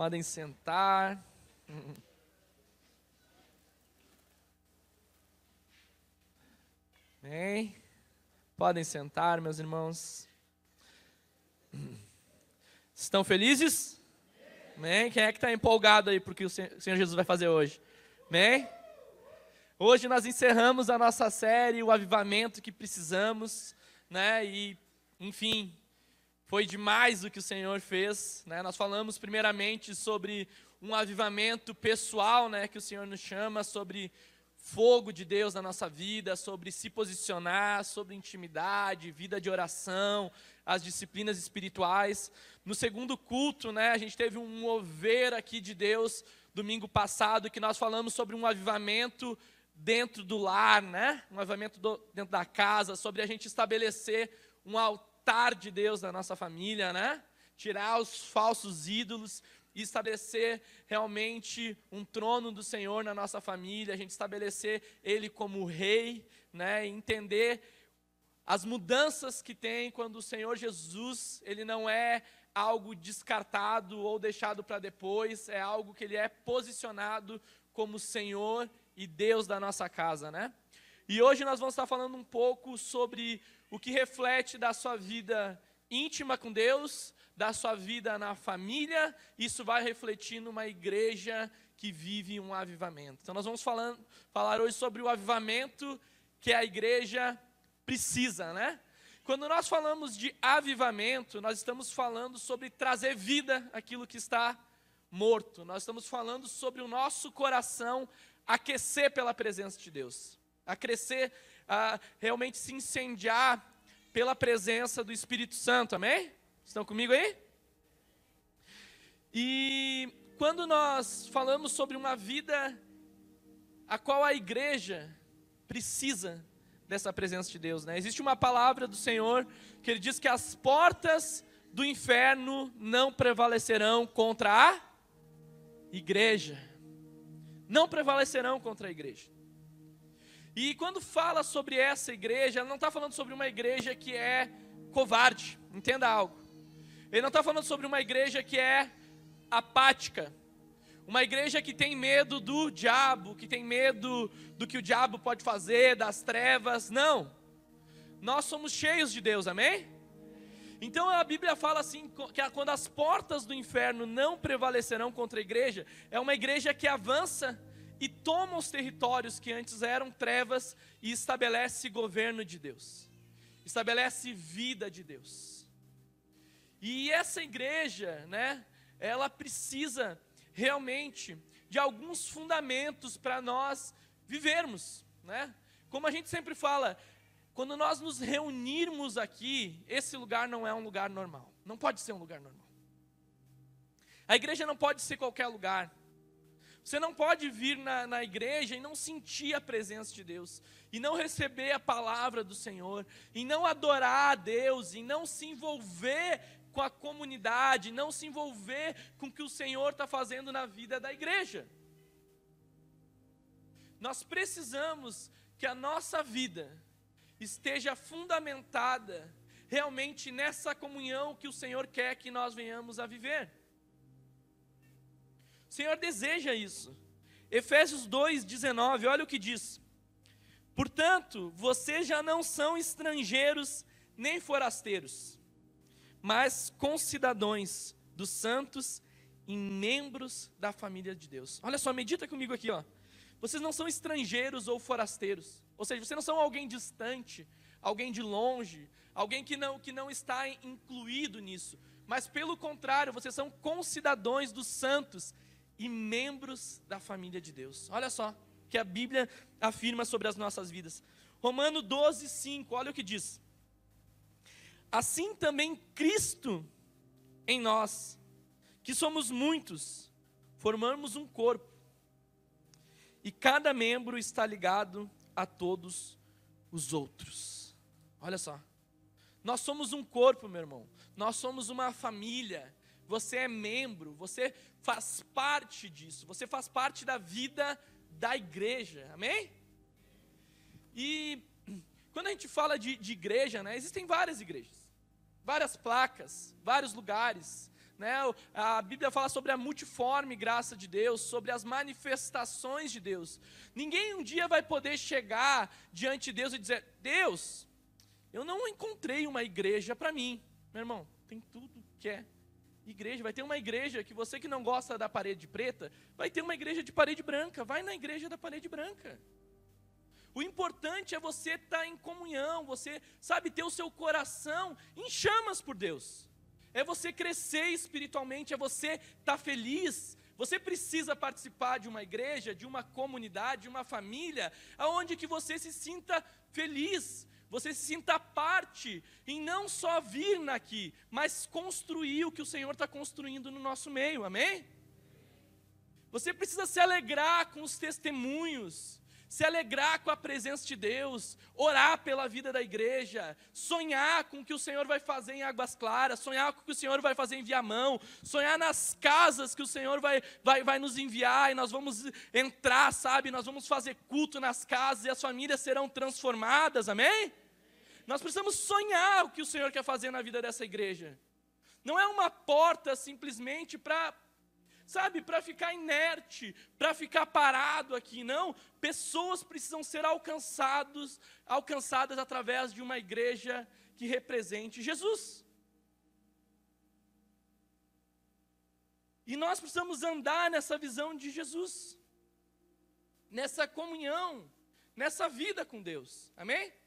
Podem sentar. Bem, podem sentar, meus irmãos. Estão felizes? Amém? Quem é que está empolgado aí porque o Senhor Jesus vai fazer hoje? Amém? Hoje nós encerramos a nossa série, o avivamento que precisamos, né? E, enfim, foi demais o que o Senhor fez, né? Nós falamos primeiramente sobre um avivamento pessoal, né? Que o Senhor nos chama, sobre fogo de Deus na nossa vida, sobre se posicionar, sobre intimidade, vida de oração, as disciplinas espirituais. No segundo culto, né, a gente teve um mover aqui de Deus domingo passado que nós falamos sobre um avivamento dentro do lar, né? Um avivamento do, dentro da casa, sobre a gente estabelecer um altar de Deus na nossa família, né? Tirar os falsos ídolos e estabelecer realmente um trono do Senhor na nossa família, a gente estabelecer Ele como rei, né, entender as mudanças que tem quando o Senhor Jesus, Ele não é algo descartado ou deixado para depois, é algo que Ele é posicionado como Senhor e Deus da nossa casa, né? E hoje nós vamos estar falando um pouco sobre o que reflete da sua vida íntima com Deus, da sua vida na família, isso vai refletir numa igreja que vive um avivamento. Então nós vamos falando, falar hoje sobre o avivamento que a igreja precisa, né? Quando nós falamos de avivamento, nós estamos falando sobre trazer vida àquilo que está morto. Nós estamos falando sobre o nosso coração aquecer pela presença de Deus, a crescer, a realmente se incendiar pela presença do Espírito Santo, amém? Estão comigo aí? E quando nós falamos sobre uma vida a qual a igreja precisa dessa presença de Deus, né? Existe uma palavra do Senhor que ele diz que as portas do inferno não prevalecerão contra a igreja. Não prevalecerão contra a igreja. E quando fala sobre essa igreja, ela não está falando sobre uma igreja que é covarde, entenda algo. Ele não está falando sobre uma igreja que é apática, uma igreja que tem medo do diabo, que tem medo do que o diabo pode fazer, das trevas. Não. Nós somos cheios de Deus, amém? Então a Bíblia fala assim: que quando as portas do inferno não prevalecerão contra a igreja, é uma igreja que avança e toma os territórios que antes eram trevas e estabelece governo de Deus, estabelece vida de Deus. E essa igreja, né, ela precisa realmente de alguns fundamentos para nós vivermos, né? Como a gente sempre fala, quando nós nos reunirmos aqui, esse lugar não é um lugar normal. Não pode ser um lugar normal. A igreja não pode ser qualquer lugar. Você não pode vir na, na, igreja e não sentir a presença de Deus, e não receber a palavra do Senhor, e não adorar a Deus, e não se envolver com a comunidade, não se envolver com o que o Senhor está fazendo na vida da igreja. Nós precisamos que a nossa vida esteja fundamentada realmente nessa comunhão que o Senhor quer que nós venhamos a viver. O Senhor deseja isso. Efésios 2:19, olha o que diz: Portanto, vocês já não são estrangeiros nem forasteiros, mas concidadãos dos santos e membros da família de Deus. Olha só, medita comigo aqui, ó. Vocês não são estrangeiros ou forasteiros. Ou seja, vocês não são alguém distante, alguém de longe, alguém que não, que não está incluído nisso. Mas pelo contrário, vocês são concidadãos dos santos e membros da família de Deus. Olha só que a Bíblia afirma sobre as nossas vidas. Romano 12, 5, olha o que diz assim também Cristo em nós, que somos muitos, formamos um corpo, e cada membro está ligado a todos os outros. Olha só, nós somos um corpo, meu irmão, nós somos uma família, você é membro, você faz parte disso, você faz parte da vida da igreja, amém? E quando a gente fala de, de igreja, né, existem várias igrejas várias placas, vários lugares, né? A Bíblia fala sobre a multiforme graça de Deus, sobre as manifestações de Deus. Ninguém um dia vai poder chegar diante de Deus e dizer: Deus, eu não encontrei uma igreja para mim. Meu irmão, tem tudo que é igreja. Vai ter uma igreja que você que não gosta da parede preta, vai ter uma igreja de parede branca. Vai na igreja da parede branca. O importante é você estar tá em comunhão, você, sabe, ter o seu coração em chamas por Deus é você crescer espiritualmente, é você estar tá feliz. Você precisa participar de uma igreja, de uma comunidade, de uma família, aonde que você se sinta feliz, você se sinta parte, em não só vir aqui, mas construir o que o Senhor está construindo no nosso meio, amém? Você precisa se alegrar com os testemunhos, se alegrar com a presença de Deus, orar pela vida da igreja, sonhar com o que o Senhor vai fazer em Águas Claras, sonhar com o que o Senhor vai fazer em Viamão, sonhar nas casas que o Senhor vai, vai, vai nos enviar e nós vamos entrar, sabe? Nós vamos fazer culto nas casas e as famílias serão transformadas, amém? Nós precisamos sonhar o que o Senhor quer fazer na vida dessa igreja. Não é uma porta simplesmente para sabe, para ficar inerte, para ficar parado aqui, não. Pessoas precisam ser alcançados, alcançadas através de uma igreja que represente Jesus. E nós precisamos andar nessa visão de Jesus, nessa comunhão, nessa vida com Deus. Amém?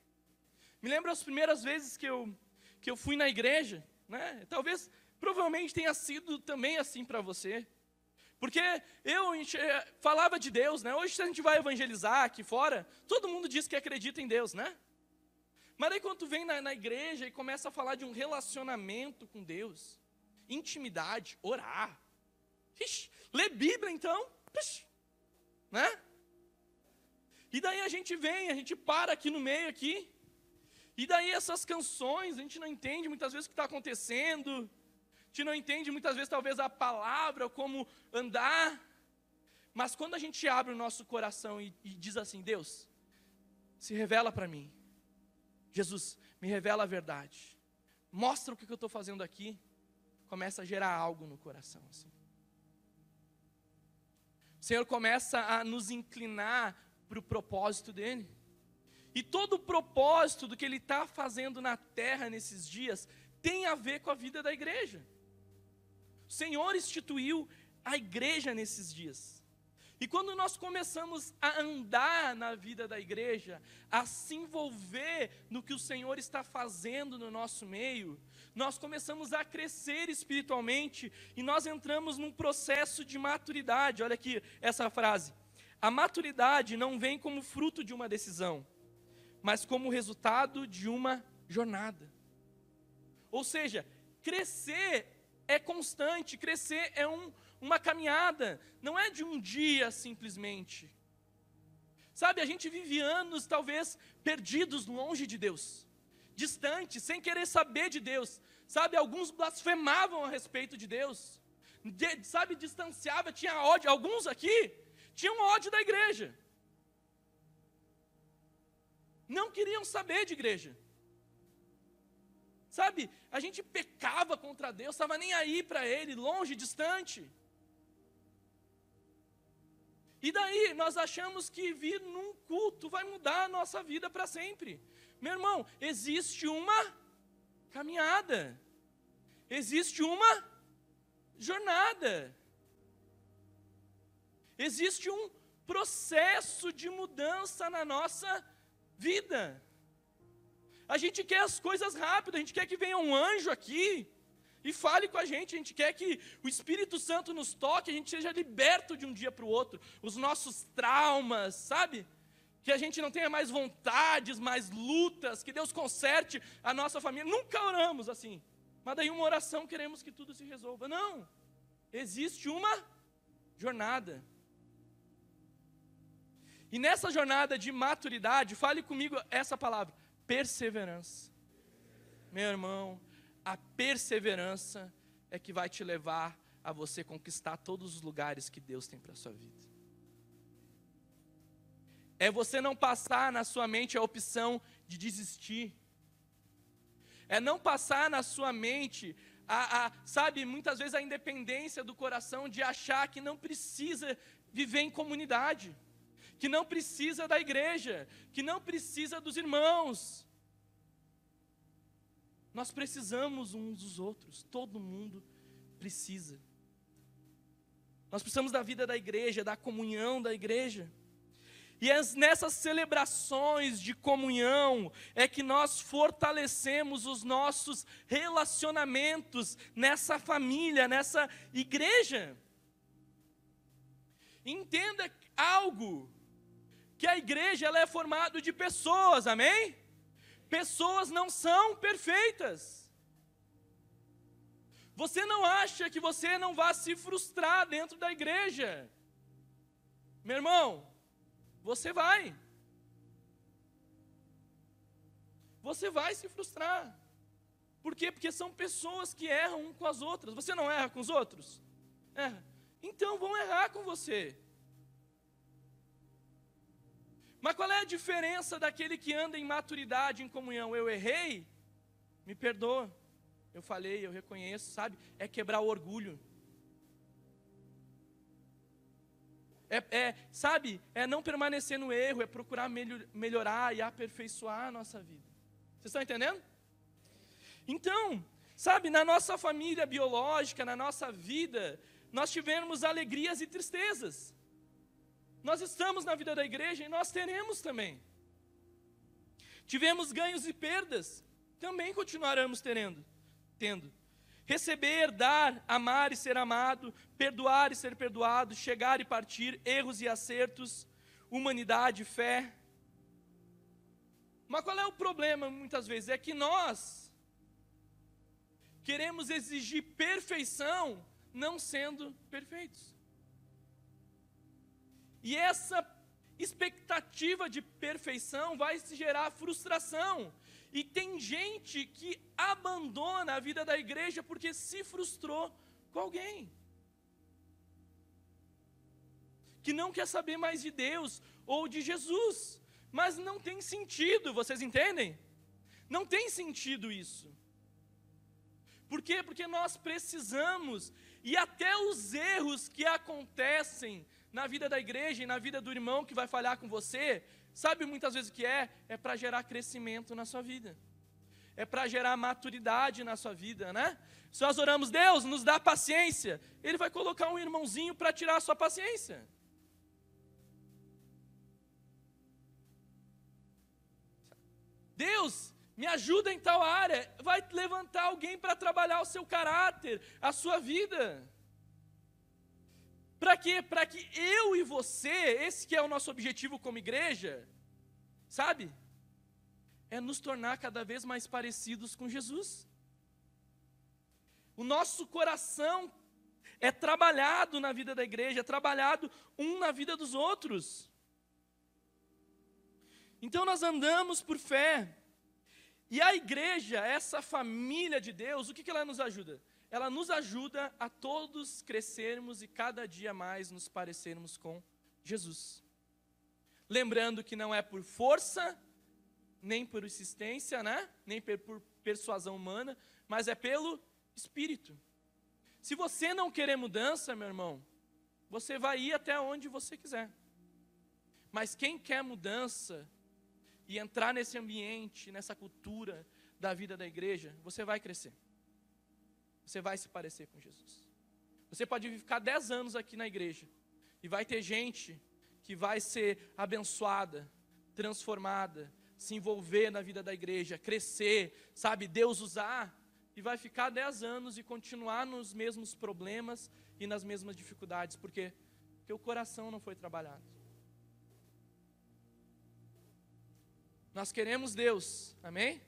Me lembro as primeiras vezes que eu, que eu fui na igreja, né? Talvez, provavelmente tenha sido também assim para você. Porque eu falava de Deus, né? Hoje, a gente vai evangelizar aqui fora, todo mundo diz que acredita em Deus, né? Mas aí, quando tu vem na, na igreja e começa a falar de um relacionamento com Deus, intimidade, orar, ixi, Bíblia então, ixi, né? E daí a gente vem, a gente para aqui no meio aqui, e daí essas canções, a gente não entende muitas vezes o que está acontecendo, gente não entende muitas vezes talvez a palavra, como andar. Mas quando a gente abre o nosso coração e, e diz assim, Deus, se revela para mim. Jesus, me revela a verdade. Mostra o que eu estou fazendo aqui. Começa a gerar algo no coração. Assim. O Senhor começa a nos inclinar para o propósito dEle. E todo o propósito do que Ele está fazendo na terra nesses dias tem a ver com a vida da igreja. O Senhor instituiu a igreja nesses dias. E quando nós começamos a andar na vida da igreja, a se envolver no que o Senhor está fazendo no nosso meio, nós começamos a crescer espiritualmente e nós entramos num processo de maturidade. Olha aqui essa frase. A maturidade não vem como fruto de uma decisão, mas como resultado de uma jornada. Ou seja, crescer é constante, crescer é um, uma caminhada, não é de um dia simplesmente. Sabe, a gente vive anos talvez perdidos longe de Deus, distante, sem querer saber de Deus. Sabe, alguns blasfemavam a respeito de Deus, de, sabe, distanciava, tinha ódio. Alguns aqui tinham ódio da igreja, não queriam saber de igreja. Sabe, a gente pecava contra Deus, estava nem aí para Ele, longe, distante. E daí nós achamos que vir num culto vai mudar a nossa vida para sempre. Meu irmão, existe uma caminhada, existe uma jornada, existe um processo de mudança na nossa vida. A gente quer as coisas rápidas, a gente quer que venha um anjo aqui e fale com a gente, a gente quer que o Espírito Santo nos toque, a gente seja liberto de um dia para o outro, os nossos traumas, sabe? Que a gente não tenha mais vontades, mais lutas, que Deus conserte a nossa família. Nunca oramos assim, mas daí uma oração queremos que tudo se resolva. Não, existe uma jornada. E nessa jornada de maturidade, fale comigo essa palavra: perseverança. Meu irmão, a perseverança é que vai te levar a você conquistar todos os lugares que Deus tem para a sua vida. É você não passar na sua mente a opção de desistir. É não passar na sua mente a, a, sabe, muitas vezes a independência do coração de achar que não precisa viver em comunidade, que não precisa da igreja, que não precisa dos irmãos. Nós precisamos uns dos outros, todo mundo precisa. Nós precisamos da vida da igreja, da comunhão da igreja. E é nessas celebrações de comunhão é que nós fortalecemos os nossos relacionamentos nessa família, nessa igreja. Entenda algo, que a igreja ela é formada de pessoas, amém? Pessoas não são perfeitas. Você não acha que você não vai se frustrar dentro da igreja. Meu irmão, você vai. Você vai se frustrar. Por quê? Porque são pessoas que erram um com as outras. Você não erra com os outros? Erra. Então vão errar com você. Mas qual é a diferença daquele que anda em maturidade, em comunhão? Eu errei? Me perdoa. Eu falei, eu reconheço, sabe? É quebrar o orgulho. É, é, sabe, é não permanecer no erro, é procurar melhorar e aperfeiçoar a nossa vida. Vocês estão entendendo? Então, sabe, na nossa família biológica, na nossa vida, nós tivemos alegrias e tristezas. Nós estamos na vida da igreja e nós teremos também. Tivemos ganhos e perdas, também continuaremos tendo. Receber, dar, amar e ser amado, perdoar e ser perdoado, chegar e partir, erros e acertos, humanidade, fé. Mas qual é o problema muitas vezes? É que nós queremos exigir perfeição não sendo perfeitos. E essa expectativa de perfeição vai se gerar frustração. E tem gente que abandona a vida da igreja porque se frustrou com alguém. Que não quer saber mais de Deus ou de Jesus. Mas não tem sentido, vocês entendem? Não tem sentido isso. Por quê? Porque nós precisamos, e até os erros que acontecem na vida da igreja e na vida do irmão que vai falhar com você, sabe muitas vezes o que é? É para gerar crescimento na sua vida. É para gerar maturidade na sua vida, né? Se nós oramos, Deus, nos dá paciência, Ele vai colocar um irmãozinho para tirar a sua paciência. Deus, me ajuda em tal área, vai levantar alguém para trabalhar o seu caráter, a sua vida. Para quê? Para que eu e você, esse que é o nosso objetivo como igreja, sabe? É nos tornar cada vez mais parecidos com Jesus. O nosso coração é trabalhado na vida da igreja, é trabalhado um na vida dos outros. Então nós andamos por fé. E a igreja, essa família de Deus, o que, que ela nos ajuda? Ela nos ajuda a todos crescermos e cada dia mais nos parecermos com Jesus. Lembrando que não é por força, nem por insistência, né? nem por persuasão humana, mas é pelo Espírito. Se você não querer mudança, meu irmão, você vai ir até onde você quiser. Mas quem quer mudança e entrar nesse ambiente, nessa cultura da vida da igreja, você vai crescer você vai se parecer com Jesus. Você pode ficar 10 anos aqui na igreja e vai ter gente que vai ser abençoada, transformada, se envolver na vida da igreja, crescer, sabe, Deus usar, e vai ficar 10 anos e continuar nos mesmos problemas e nas mesmas dificuldades, porque porque o coração não foi trabalhado. Nós queremos Deus, amém?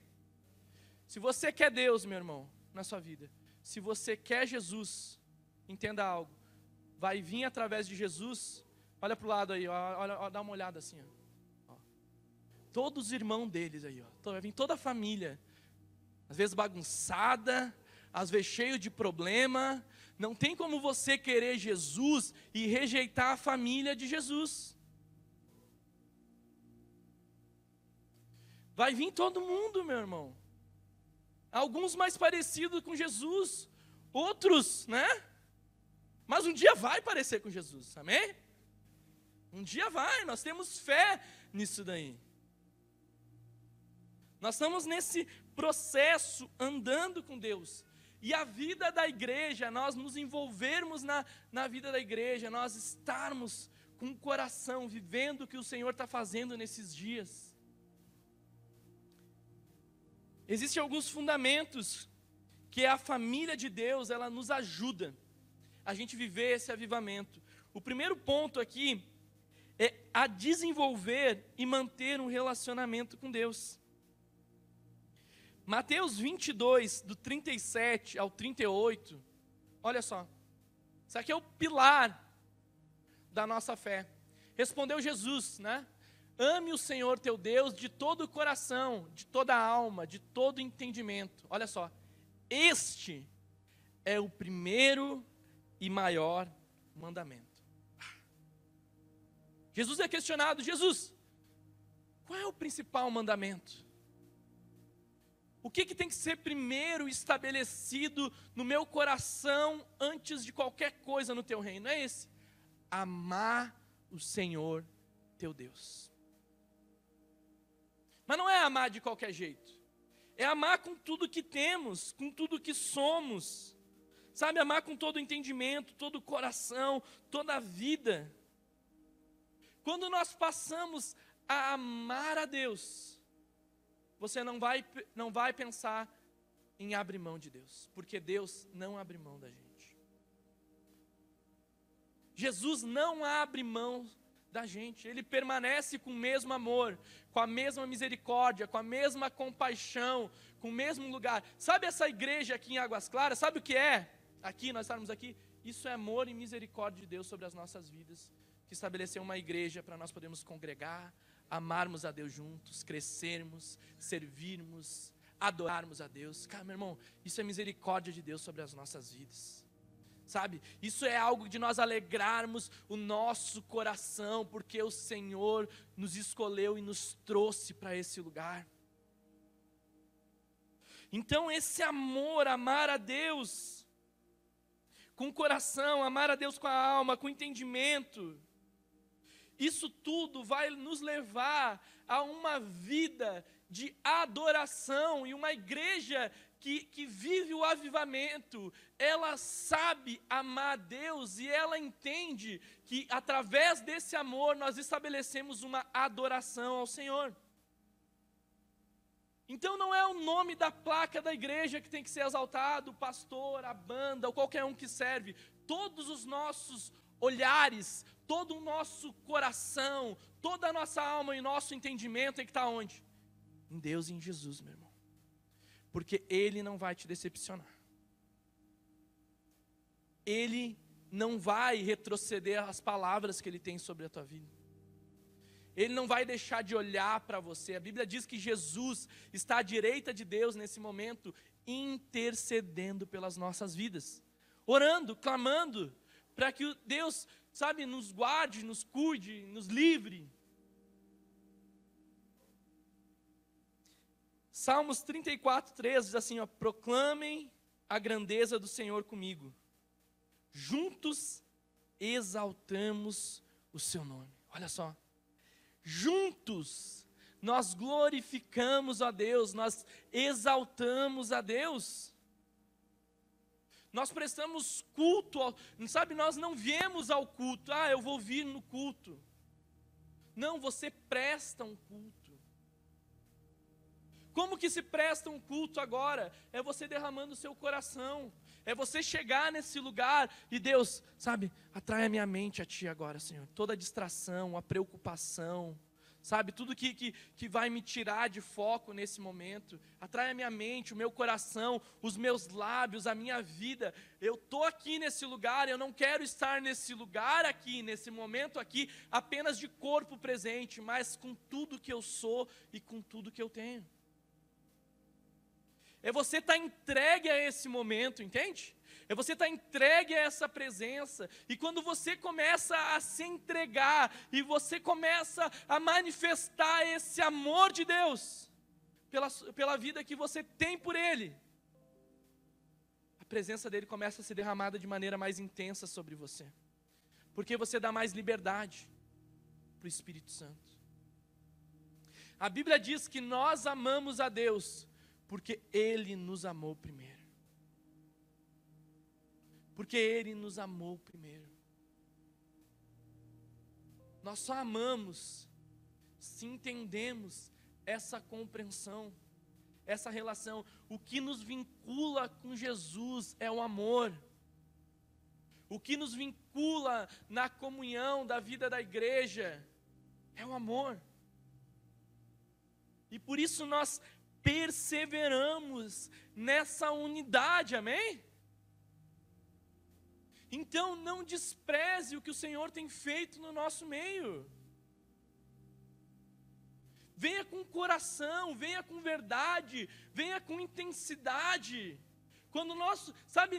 Se você quer Deus, meu irmão, na sua vida, se você quer Jesus, entenda algo. Vai vir através de Jesus. Olha para o lado aí, ó, olha, ó, dá uma olhada assim. Ó. Todos os irmãos deles aí, ó. vai vir toda a família. Às vezes bagunçada, às vezes cheio de problema. Não tem como você querer Jesus e rejeitar a família de Jesus. Vai vir todo mundo, meu irmão. Alguns mais parecidos com Jesus, outros, né? Mas um dia vai parecer com Jesus, amém? Um dia vai, nós temos fé nisso daí. Nós estamos nesse processo andando com Deus. E a vida da igreja, nós nos envolvermos na, na vida da igreja, nós estarmos com o coração vivendo o que o Senhor está fazendo nesses dias. Existem alguns fundamentos que a família de Deus, ela nos ajuda a gente viver esse avivamento. O primeiro ponto aqui é a desenvolver e manter um relacionamento com Deus. Mateus 22, do 37 ao 38, olha só, isso aqui é o pilar da nossa fé. Respondeu Jesus, né? Ame o Senhor teu Deus de todo o coração, de toda a alma, de todo o entendimento. Olha só, este é o primeiro e maior mandamento. Jesus é questionado: Jesus, qual é o principal mandamento? O que, que tem que ser primeiro estabelecido no meu coração antes de qualquer coisa no teu reino? É esse: amar o Senhor teu Deus. Mas não é amar de qualquer jeito. É amar com tudo que temos, com tudo que somos. Sabe, amar com todo o entendimento, todo o coração, toda a vida. Quando nós passamos a amar a Deus, você não vai, não vai pensar em abrir mão de Deus, porque Deus não abre mão da gente. Jesus não abre mão da gente, ele permanece com o mesmo amor, com a mesma misericórdia, com a mesma compaixão, com o mesmo lugar. Sabe essa igreja aqui em Águas Claras? Sabe o que é? Aqui, nós estamos aqui. Isso é amor e misericórdia de Deus sobre as nossas vidas, que estabeleceu uma igreja para nós podermos congregar, amarmos a Deus juntos, crescermos, servirmos, adorarmos a Deus. Cara, meu irmão, isso é misericórdia de Deus sobre as nossas vidas sabe? Isso é algo de nós alegrarmos o nosso coração, porque o Senhor nos escolheu e nos trouxe para esse lugar. Então, esse amor, amar a Deus com o coração, amar a Deus com a alma, com o entendimento, isso tudo vai nos levar a uma vida de adoração e uma igreja que, que vive o avivamento, ela sabe amar a Deus e ela entende que através desse amor nós estabelecemos uma adoração ao Senhor. Então não é o nome da placa da igreja que tem que ser exaltado, o pastor, a banda ou qualquer um que serve. Todos os nossos olhares, todo o nosso coração, toda a nossa alma e nosso entendimento tem que estar onde? Em Deus e em Jesus, meu irmão porque Ele não vai te decepcionar. Ele não vai retroceder as palavras que Ele tem sobre a tua vida. Ele não vai deixar de olhar para você. A Bíblia diz que Jesus está à direita de Deus nesse momento, intercedendo pelas nossas vidas, orando, clamando, para que Deus, sabe, nos guarde, nos cuide, nos livre Salmos 34, 13 diz assim: ó, proclamem a grandeza do Senhor comigo, juntos exaltamos o seu nome. Olha só, juntos nós glorificamos a Deus, nós exaltamos a Deus. Nós prestamos culto, ao, sabe, nós não viemos ao culto, ah, eu vou vir no culto. Não, você presta um culto. Como que se presta um culto agora? É você derramando o seu coração. É você chegar nesse lugar e Deus, sabe, atrai a minha mente a Ti agora, Senhor. Toda a distração, a preocupação, sabe, tudo que, que, que vai me tirar de foco nesse momento. Atrai a minha mente, o meu coração, os meus lábios, a minha vida. Eu estou aqui nesse lugar, eu não quero estar nesse lugar aqui, nesse momento aqui, apenas de corpo presente, mas com tudo que eu sou e com tudo que eu tenho. É você estar tá entregue a esse momento, entende? É você estar tá entregue a essa presença. E quando você começa a se entregar e você começa a manifestar esse amor de Deus pela, pela vida que você tem por Ele, a presença dele começa a ser derramada de maneira mais intensa sobre você. Porque você dá mais liberdade para o Espírito Santo. A Bíblia diz que nós amamos a Deus porque Ele nos amou primeiro. Porque Ele nos amou primeiro. Nós só amamos se entendemos essa compreensão, essa relação. O que nos vincula com Jesus é o amor. O que nos vincula na comunhão da vida da igreja é o amor. E por isso nós perseveramos nessa unidade, amém? Então não despreze o que o Senhor tem feito no nosso meio. Venha com coração, venha com verdade, venha com intensidade. Quando nós, sabe,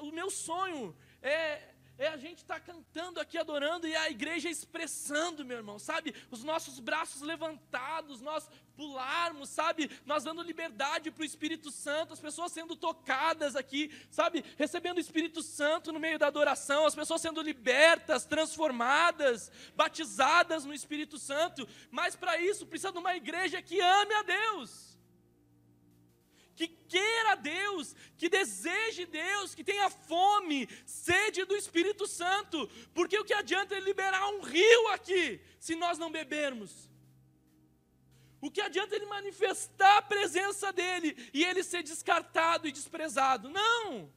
o meu sonho é é a gente estar tá cantando aqui, adorando, e a igreja expressando, meu irmão, sabe? Os nossos braços levantados, nós pularmos, sabe? Nós dando liberdade para o Espírito Santo, as pessoas sendo tocadas aqui, sabe? Recebendo o Espírito Santo no meio da adoração, as pessoas sendo libertas, transformadas, batizadas no Espírito Santo. Mas para isso precisa de uma igreja que ame a Deus que queira Deus, que deseje Deus, que tenha fome, sede do Espírito Santo, porque o que adianta ele liberar um rio aqui, se nós não bebermos? O que adianta ele manifestar a presença dele e ele ser descartado e desprezado? Não!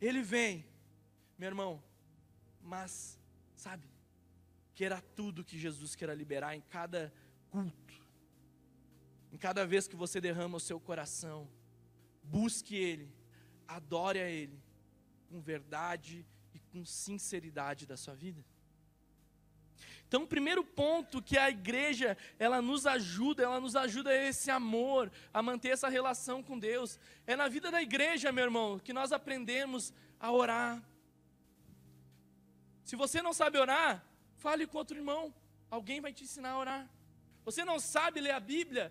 Ele vem, meu irmão, mas, sabe, queira tudo que Jesus queira liberar em cada culto em cada vez que você derrama o seu coração, busque Ele, adore a Ele, com verdade e com sinceridade da sua vida. Então, o primeiro ponto que a igreja, ela nos ajuda, ela nos ajuda a esse amor, a manter essa relação com Deus. É na vida da igreja, meu irmão, que nós aprendemos a orar. Se você não sabe orar, fale com outro irmão, alguém vai te ensinar a orar. Você não sabe ler a Bíblia,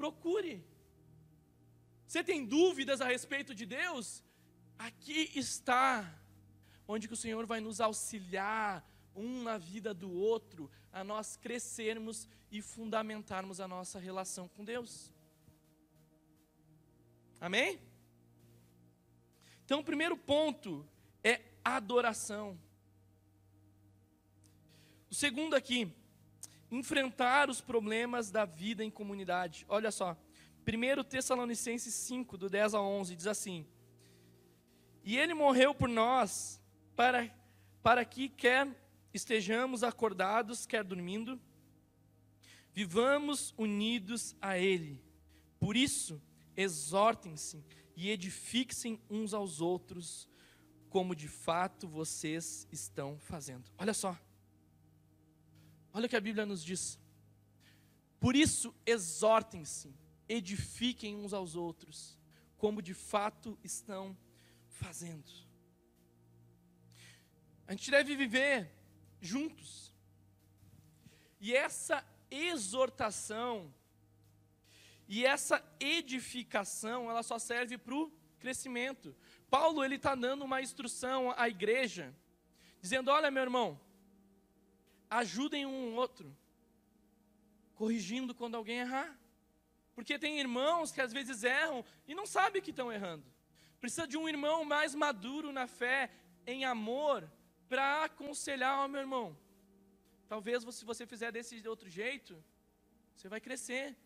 procure. Você tem dúvidas a respeito de Deus? Aqui está, onde que o Senhor vai nos auxiliar, um na vida do outro, a nós crescermos e fundamentarmos a nossa relação com Deus. Amém? Então, o primeiro ponto é adoração. O segundo aqui, enfrentar os problemas da vida em comunidade. Olha só, 1 Tessalonicenses 5, do 10 a 11, diz assim: E ele morreu por nós, para, para que quer estejamos acordados, quer dormindo, vivamos unidos a ele. Por isso, exortem-se e edifiquem uns aos outros, como de fato vocês estão fazendo. Olha só. Olha o que a Bíblia nos diz. Por isso, exortem-se, edifiquem uns aos outros, como de fato estão fazendo. A gente deve viver juntos. E essa exortação e essa edificação, ela só serve para o crescimento. Paulo ele está dando uma instrução à igreja, dizendo: olha, meu irmão, ajudem um outro, corrigindo quando alguém errar. Porque tem irmãos que às vezes erram e não sabem que estão errando. Precisa de um irmão mais maduro na fé, em amor, para aconselhar o meu irmão. Talvez se você fizer desse outro jeito, você vai crescer,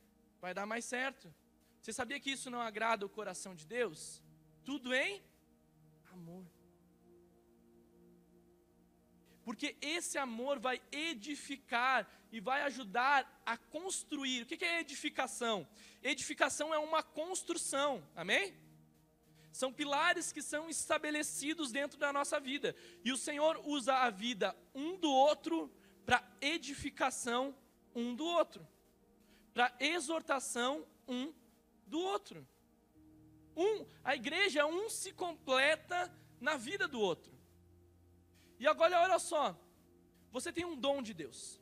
vai dar mais certo. Você sabia que isso não agrada o coração de Deus? Tudo em amor. Porque esse amor vai edificar e vai ajudar a construir. O que é edificação? Edificação é uma construção, amém? São pilares que são estabelecidos dentro da nossa vida. E o Senhor usa a vida um do outro para edificação um do outro, para exortação um do outro. Um, a igreja um se completa na vida do outro. E agora olha só, você tem um dom de Deus.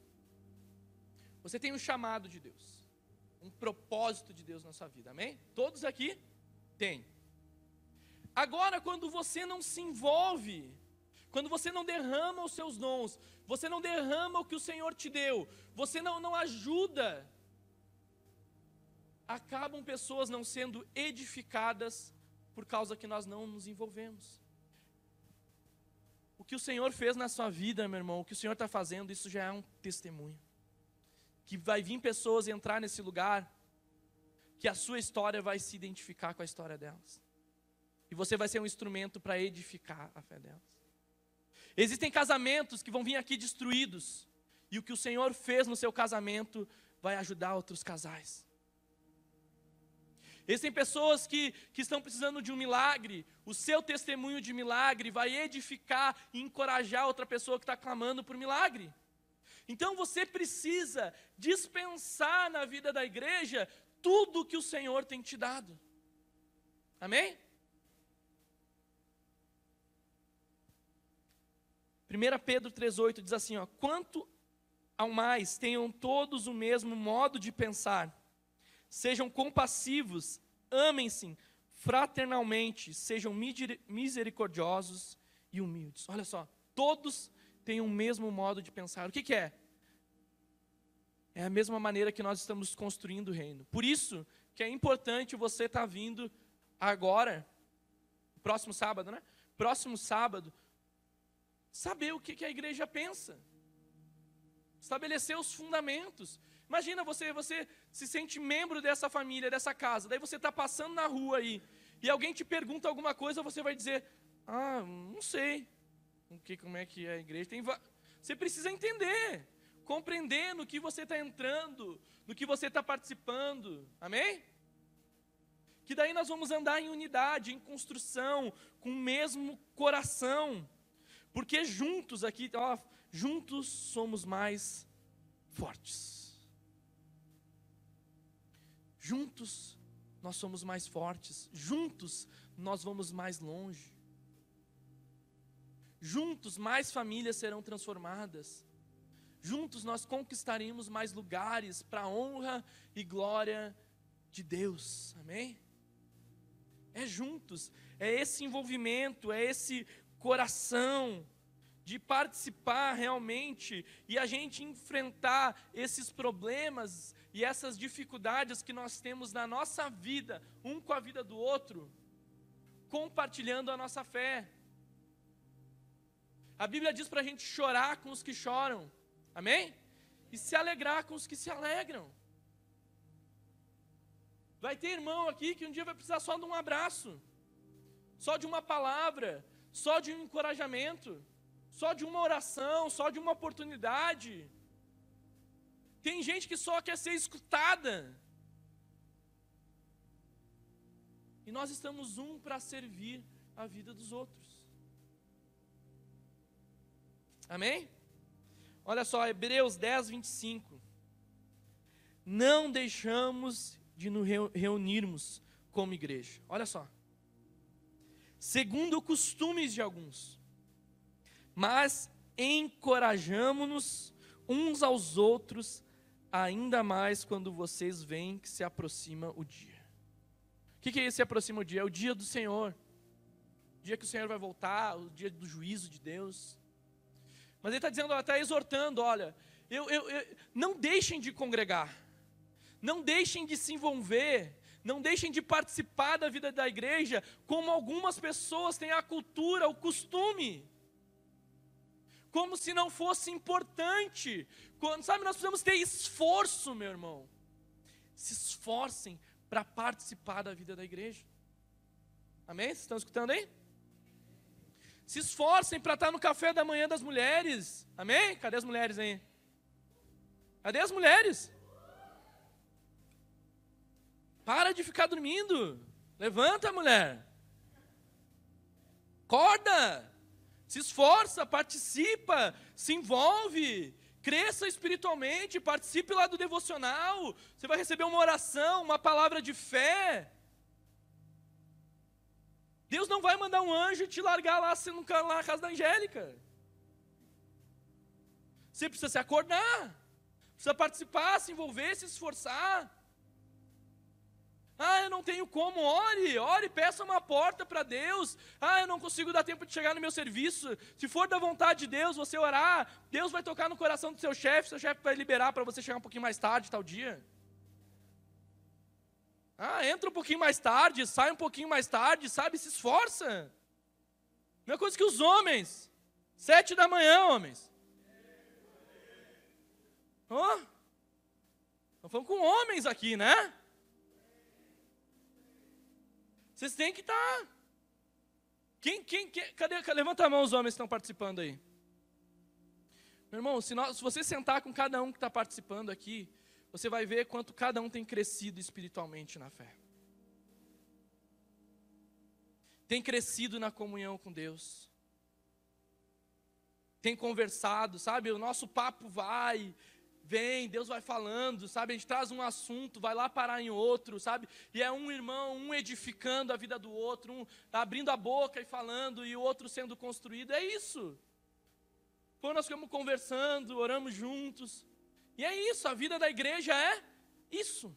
Você tem um chamado de Deus. Um propósito de Deus na sua vida. Amém? Todos aqui têm. Agora, quando você não se envolve, quando você não derrama os seus dons, você não derrama o que o Senhor te deu, você não, não ajuda, acabam pessoas não sendo edificadas por causa que nós não nos envolvemos. O que o Senhor fez na sua vida, meu irmão, o que o Senhor está fazendo, isso já é um testemunho. Que vai vir pessoas entrar nesse lugar, que a sua história vai se identificar com a história delas. E você vai ser um instrumento para edificar a fé delas. Existem casamentos que vão vir aqui destruídos, e o que o Senhor fez no seu casamento vai ajudar outros casais. Existem pessoas que, que estão precisando de um milagre, o seu testemunho de milagre vai edificar e encorajar outra pessoa que está clamando por milagre. Então você precisa dispensar na vida da igreja tudo que o Senhor tem te dado. Amém? 1 Pedro 3,8 diz assim: ó, quanto ao mais, tenham todos o mesmo modo de pensar, sejam compassivos, amem-se fraternalmente, sejam misericordiosos e humildes. Olha só, todos têm o mesmo modo de pensar. O que, que é? É a mesma maneira que nós estamos construindo o reino. Por isso que é importante você estar tá vindo agora, próximo sábado, né? Próximo sábado, saber o que, que a igreja pensa. Estabelecer os fundamentos. Imagina você, você se sente membro dessa família, dessa casa, daí você está passando na rua aí, e alguém te pergunta alguma coisa, você vai dizer, ah, não sei. O que, como é que é a igreja? Tem você precisa entender, compreender no que você está entrando, no que você está participando. Amém? Que daí nós vamos andar em unidade, em construção, com o mesmo coração. Porque juntos aqui, ó, juntos somos mais fortes. Juntos nós somos mais fortes. Juntos nós vamos mais longe. Juntos mais famílias serão transformadas. Juntos nós conquistaremos mais lugares para a honra e glória de Deus. Amém? É juntos, é esse envolvimento, é esse coração, de participar realmente e a gente enfrentar esses problemas e essas dificuldades que nós temos na nossa vida, um com a vida do outro, compartilhando a nossa fé. A Bíblia diz para a gente chorar com os que choram, amém? E se alegrar com os que se alegram. Vai ter irmão aqui que um dia vai precisar só de um abraço, só de uma palavra, só de um encorajamento, só de uma oração, só de uma oportunidade. Tem gente que só quer ser escutada. E nós estamos um para servir a vida dos outros. Amém? Olha só, Hebreus 10, 25. Não deixamos de nos reunirmos como igreja. Olha só segundo costumes de alguns, mas encorajamo-nos uns aos outros, ainda mais quando vocês veem que se aproxima o dia. O que, que é esse se aproxima o dia? É o dia do Senhor, o dia que o Senhor vai voltar, o dia do juízo de Deus. Mas ele está dizendo, está exortando, olha, eu, eu, eu, não deixem de congregar, não deixem de se envolver, não deixem de participar da vida da igreja, como algumas pessoas têm a cultura, o costume. Como se não fosse importante. Quando, sabe, nós precisamos ter esforço, meu irmão. Se esforcem para participar da vida da igreja. Amém? Vocês estão escutando aí? Se esforcem para estar no café da manhã das mulheres. Amém? Cadê as mulheres aí? Cadê as mulheres? Para de ficar dormindo. Levanta, mulher. Acorda. Se esforça, participa, se envolve. Cresça espiritualmente, participe lá do devocional. Você vai receber uma oração, uma palavra de fé. Deus não vai mandar um anjo te largar lá, lá na casa da Angélica. Você precisa se acordar, precisa participar, se envolver, se esforçar. Ah, eu não tenho como, ore, ore, peça uma porta para Deus. Ah, eu não consigo dar tempo de chegar no meu serviço. Se for da vontade de Deus, você orar, Deus vai tocar no coração do seu chefe, seu chefe vai liberar para você chegar um pouquinho mais tarde, tal dia. Ah, entra um pouquinho mais tarde, sai um pouquinho mais tarde, sabe? Se esforça. Mesma coisa que os homens. Sete da manhã, homens. Oh, nós falando com homens aqui, né? Vocês têm que estar. Tá. Quem, quem, quem, cadê, levanta a mão os homens que estão participando aí. Meu irmão, se, nós, se você sentar com cada um que está participando aqui, você vai ver quanto cada um tem crescido espiritualmente na fé. Tem crescido na comunhão com Deus. Tem conversado, sabe? O nosso papo vai, vem, Deus vai falando, sabe? A gente traz um assunto, vai lá parar em outro, sabe? E é um irmão, um edificando a vida do outro, um abrindo a boca e falando, e o outro sendo construído. É isso. Quando nós ficamos conversando, oramos juntos. E é isso, a vida da igreja é isso.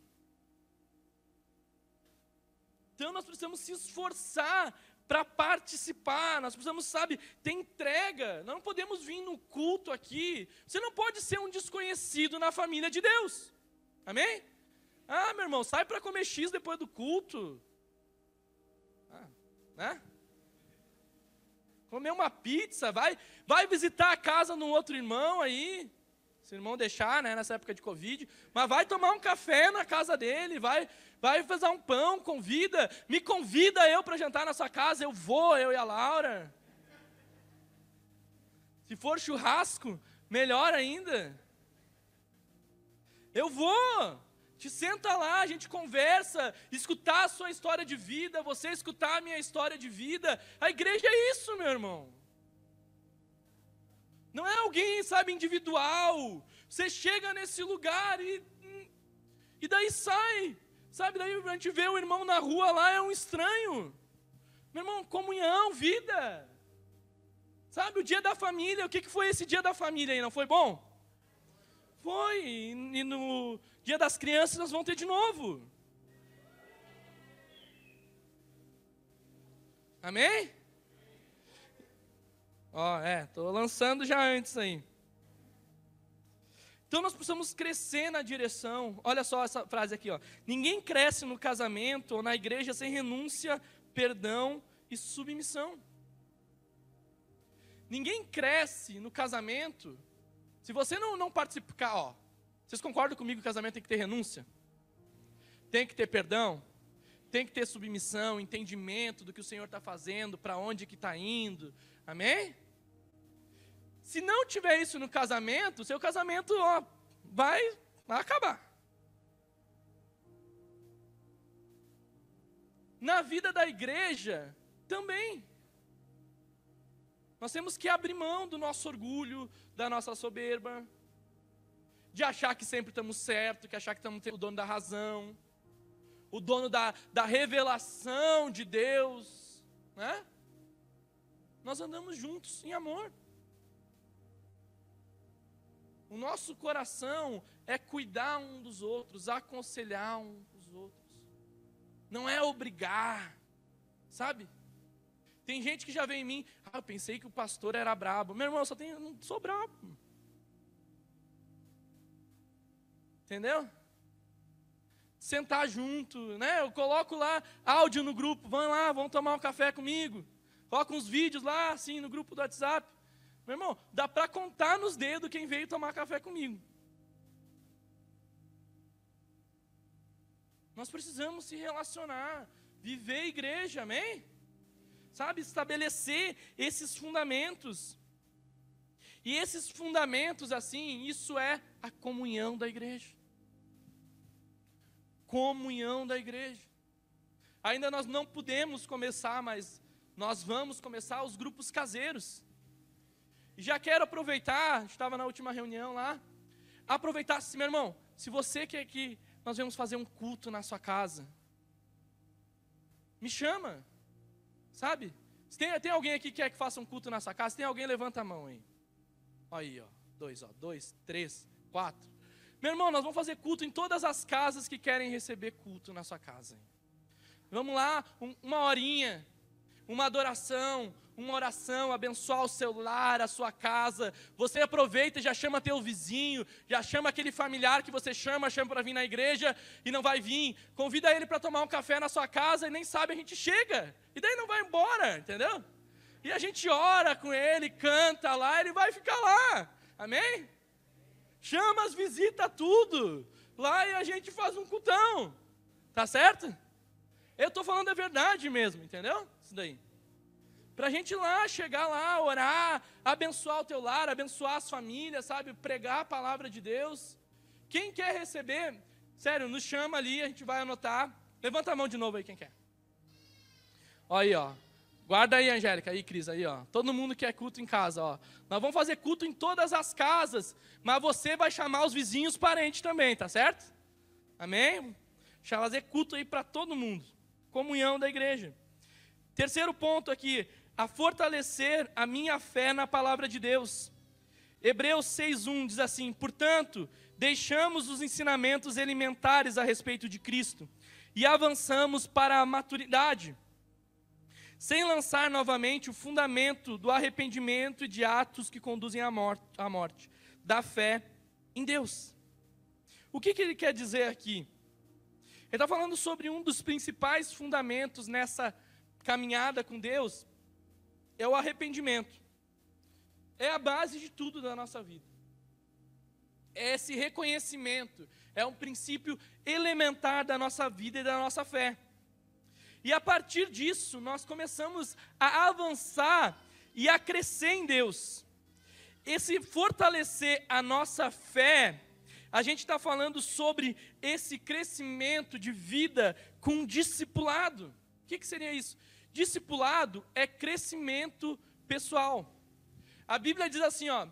Então nós precisamos se esforçar para participar, nós precisamos, sabe, ter entrega. Nós não podemos vir no culto aqui. Você não pode ser um desconhecido na família de Deus. Amém? Ah, meu irmão, sai para comer X depois do culto. Ah, né? Comer uma pizza, vai, vai visitar a casa de um outro irmão aí. Se o irmão deixar, né, nessa época de Covid. Mas vai tomar um café na casa dele, vai, vai fazer um pão, convida, me convida eu para jantar na sua casa, eu vou, eu e a Laura. Se for churrasco, melhor ainda. Eu vou. Te senta lá, a gente conversa, escutar a sua história de vida, você escutar a minha história de vida. A igreja é isso, meu irmão. Não é alguém, sabe, individual. Você chega nesse lugar e e daí sai. Sabe, daí a gente vê o irmão na rua lá, é um estranho. Meu irmão, comunhão, vida. Sabe, o dia da família, o que, que foi esse dia da família aí? Não foi bom? Foi. E no dia das crianças nós vamos ter de novo. Amém? Ó, é, tô lançando já antes aí. Então nós precisamos crescer na direção. Olha só essa frase aqui, ó. Ninguém cresce no casamento ou na igreja sem renúncia, perdão e submissão. Ninguém cresce no casamento se você não, não participar, ó. Vocês concordam comigo que o casamento tem que ter renúncia? Tem que ter perdão? Tem que ter submissão, entendimento do que o Senhor está fazendo, para onde que está indo. Amém? Se não tiver isso no casamento, seu casamento ó, vai, vai acabar. Na vida da igreja também. Nós temos que abrir mão do nosso orgulho, da nossa soberba, de achar que sempre estamos certos, que achar que estamos o dono da razão, o dono da, da revelação de Deus, né? Nós andamos juntos em amor. O nosso coração é cuidar um dos outros, aconselhar um dos outros. Não é obrigar, sabe? Tem gente que já vem em mim, ah, eu pensei que o pastor era brabo. Meu irmão, eu só tenho, não sou brabo. Entendeu? Sentar junto, né? Eu coloco lá áudio no grupo, vão lá, vão tomar um café comigo. Coloco uns vídeos lá, assim, no grupo do WhatsApp. Meu irmão, dá para contar nos dedos quem veio tomar café comigo. Nós precisamos se relacionar, viver igreja, amém? Sabe, estabelecer esses fundamentos. E esses fundamentos, assim, isso é a comunhão da igreja. Comunhão da igreja. Ainda nós não podemos começar, mas nós vamos começar os grupos caseiros. Já quero aproveitar, estava na última reunião lá, aproveitar, assim, meu irmão, se você quer que nós vamos fazer um culto na sua casa, me chama, sabe? Se tem, tem alguém aqui que quer que faça um culto na sua casa, se tem alguém, levanta a mão aí. Aí, ó, dois, ó, dois, três, quatro. Meu irmão, nós vamos fazer culto em todas as casas que querem receber culto na sua casa. Vamos lá, um, uma horinha, uma adoração, uma oração, abençoar o seu lar, a sua casa. Você aproveita e já chama teu vizinho, já chama aquele familiar que você chama, chama para vir na igreja e não vai vir. Convida ele para tomar um café na sua casa e nem sabe a gente chega. E daí não vai embora, entendeu? E a gente ora com ele, canta lá, ele vai ficar lá. Amém? Chama as visitas tudo. Lá e a gente faz um cultão. Tá certo? Eu estou falando a verdade mesmo, entendeu? Isso daí. Para a gente ir lá, chegar lá, orar, abençoar o teu lar, abençoar as famílias, sabe? Pregar a palavra de Deus. Quem quer receber, sério, nos chama ali, a gente vai anotar. Levanta a mão de novo aí, quem quer. Olha aí, ó. Guarda aí, Angélica, aí, Cris, aí, ó. Todo mundo quer culto em casa, ó. Nós vamos fazer culto em todas as casas, mas você vai chamar os vizinhos parentes também, tá certo? Amém? Fazer culto aí para todo mundo. Comunhão da igreja. Terceiro ponto aqui, a fortalecer a minha fé na palavra de Deus. Hebreus 6:1 diz assim: "Portanto, deixamos os ensinamentos elementares a respeito de Cristo e avançamos para a maturidade, sem lançar novamente o fundamento do arrependimento e de atos que conduzem à morte, à morte da fé em Deus." O que, que ele quer dizer aqui? Ele está falando sobre um dos principais fundamentos nessa caminhada com Deus, é o arrependimento. É a base de tudo da nossa vida. É esse reconhecimento, é um princípio elementar da nossa vida e da nossa fé. E a partir disso, nós começamos a avançar e a crescer em Deus. Esse fortalecer a nossa fé, a gente está falando sobre esse crescimento de vida com discipulado. O que, que seria isso? Discipulado é crescimento pessoal. A Bíblia diz assim, ó,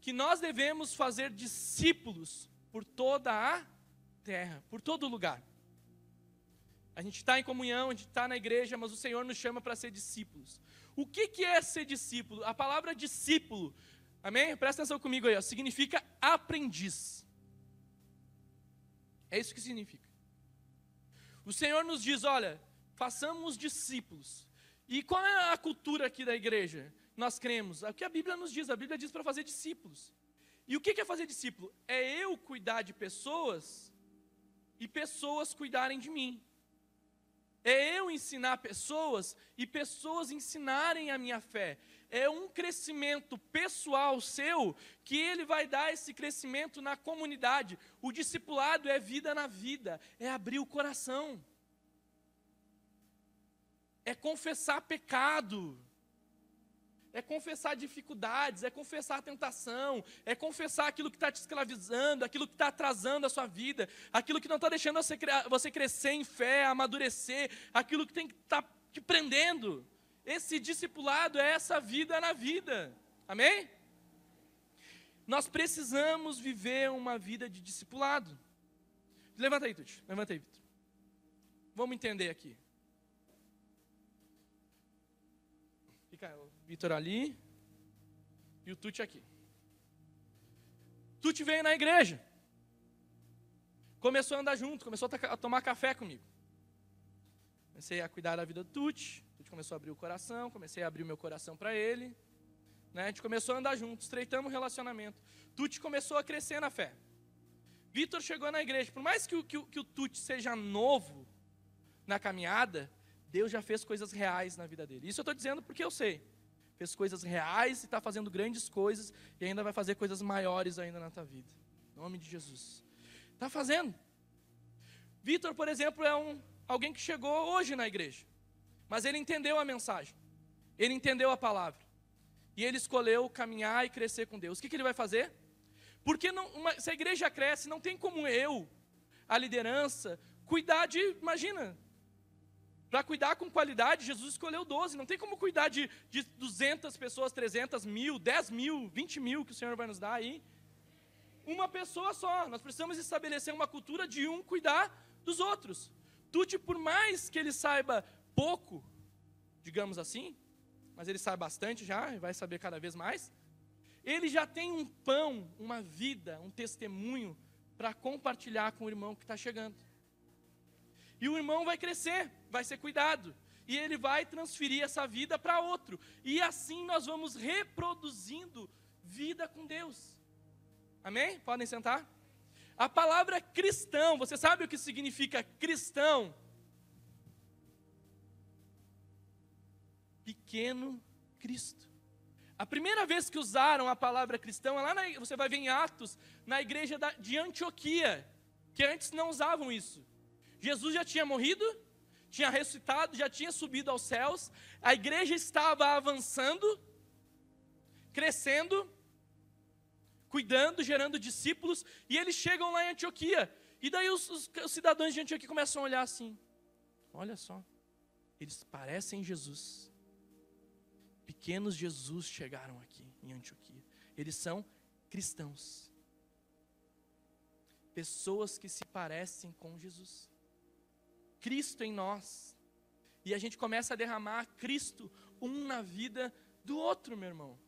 que nós devemos fazer discípulos por toda a terra, por todo lugar. A gente está em comunhão, a gente está na igreja, mas o Senhor nos chama para ser discípulos. O que, que é ser discípulo? A palavra discípulo, amém? Presta atenção comigo aí, ó, significa aprendiz. É isso que significa. O Senhor nos diz: olha, façamos discípulos. E qual é a cultura aqui da igreja? Nós cremos. É o que a Bíblia nos diz. A Bíblia diz para fazer discípulos. E o que é fazer discípulo? É eu cuidar de pessoas e pessoas cuidarem de mim. É eu ensinar pessoas e pessoas ensinarem a minha fé. É um crescimento pessoal seu que ele vai dar esse crescimento na comunidade. O discipulado é vida na vida, é abrir o coração é confessar pecado, é confessar dificuldades, é confessar tentação, é confessar aquilo que está te escravizando, aquilo que está atrasando a sua vida, aquilo que não está deixando você, você crescer em fé, amadurecer, aquilo que tem que estar tá te prendendo. Esse discipulado é essa vida na vida, amém? Nós precisamos viver uma vida de discipulado. Levanta aí, Tuti, levanta aí, Vitor. Vamos entender aqui. Vitor ali e o Tuti aqui. Tuti veio na igreja. Começou a andar junto, começou a tomar café comigo. Comecei a cuidar da vida do Tuti. Tuti começou a abrir o coração, comecei a abrir o meu coração para ele. Né? A gente começou a andar junto, estreitamos o relacionamento. Tuti começou a crescer na fé. Vitor chegou na igreja. Por mais que o, que, que o Tuti seja novo na caminhada, Deus já fez coisas reais na vida dele. Isso eu estou dizendo porque eu sei. Fez coisas reais e está fazendo grandes coisas e ainda vai fazer coisas maiores ainda na tua vida. Em nome de Jesus. Está fazendo. Vitor, por exemplo, é um, alguém que chegou hoje na igreja. Mas ele entendeu a mensagem. Ele entendeu a palavra. E ele escolheu caminhar e crescer com Deus. O que, que ele vai fazer? Porque não, uma, se a igreja cresce, não tem como eu, a liderança, cuidar de, imagina, para cuidar com qualidade, Jesus escolheu 12. Não tem como cuidar de, de 200 pessoas, 300 mil, 10 mil, 20 mil que o Senhor vai nos dar aí. Uma pessoa só. Nós precisamos estabelecer uma cultura de um cuidar dos outros. Tuti, por mais que ele saiba pouco, digamos assim, mas ele sabe bastante já, e vai saber cada vez mais, ele já tem um pão, uma vida, um testemunho para compartilhar com o irmão que está chegando. E o irmão vai crescer, vai ser cuidado. E ele vai transferir essa vida para outro. E assim nós vamos reproduzindo vida com Deus. Amém? Podem sentar? A palavra cristão, você sabe o que significa cristão? Pequeno Cristo. A primeira vez que usaram a palavra cristão, é lá na, você vai ver em Atos, na igreja da, de Antioquia, que antes não usavam isso. Jesus já tinha morrido, tinha ressuscitado, já tinha subido aos céus, a igreja estava avançando, crescendo, cuidando, gerando discípulos, e eles chegam lá em Antioquia. E daí os, os, os cidadãos de Antioquia começam a olhar assim: olha só, eles parecem Jesus pequenos Jesus chegaram aqui em Antioquia. Eles são cristãos. Pessoas que se parecem com Jesus. Cristo em nós. E a gente começa a derramar Cristo um na vida do outro, meu irmão.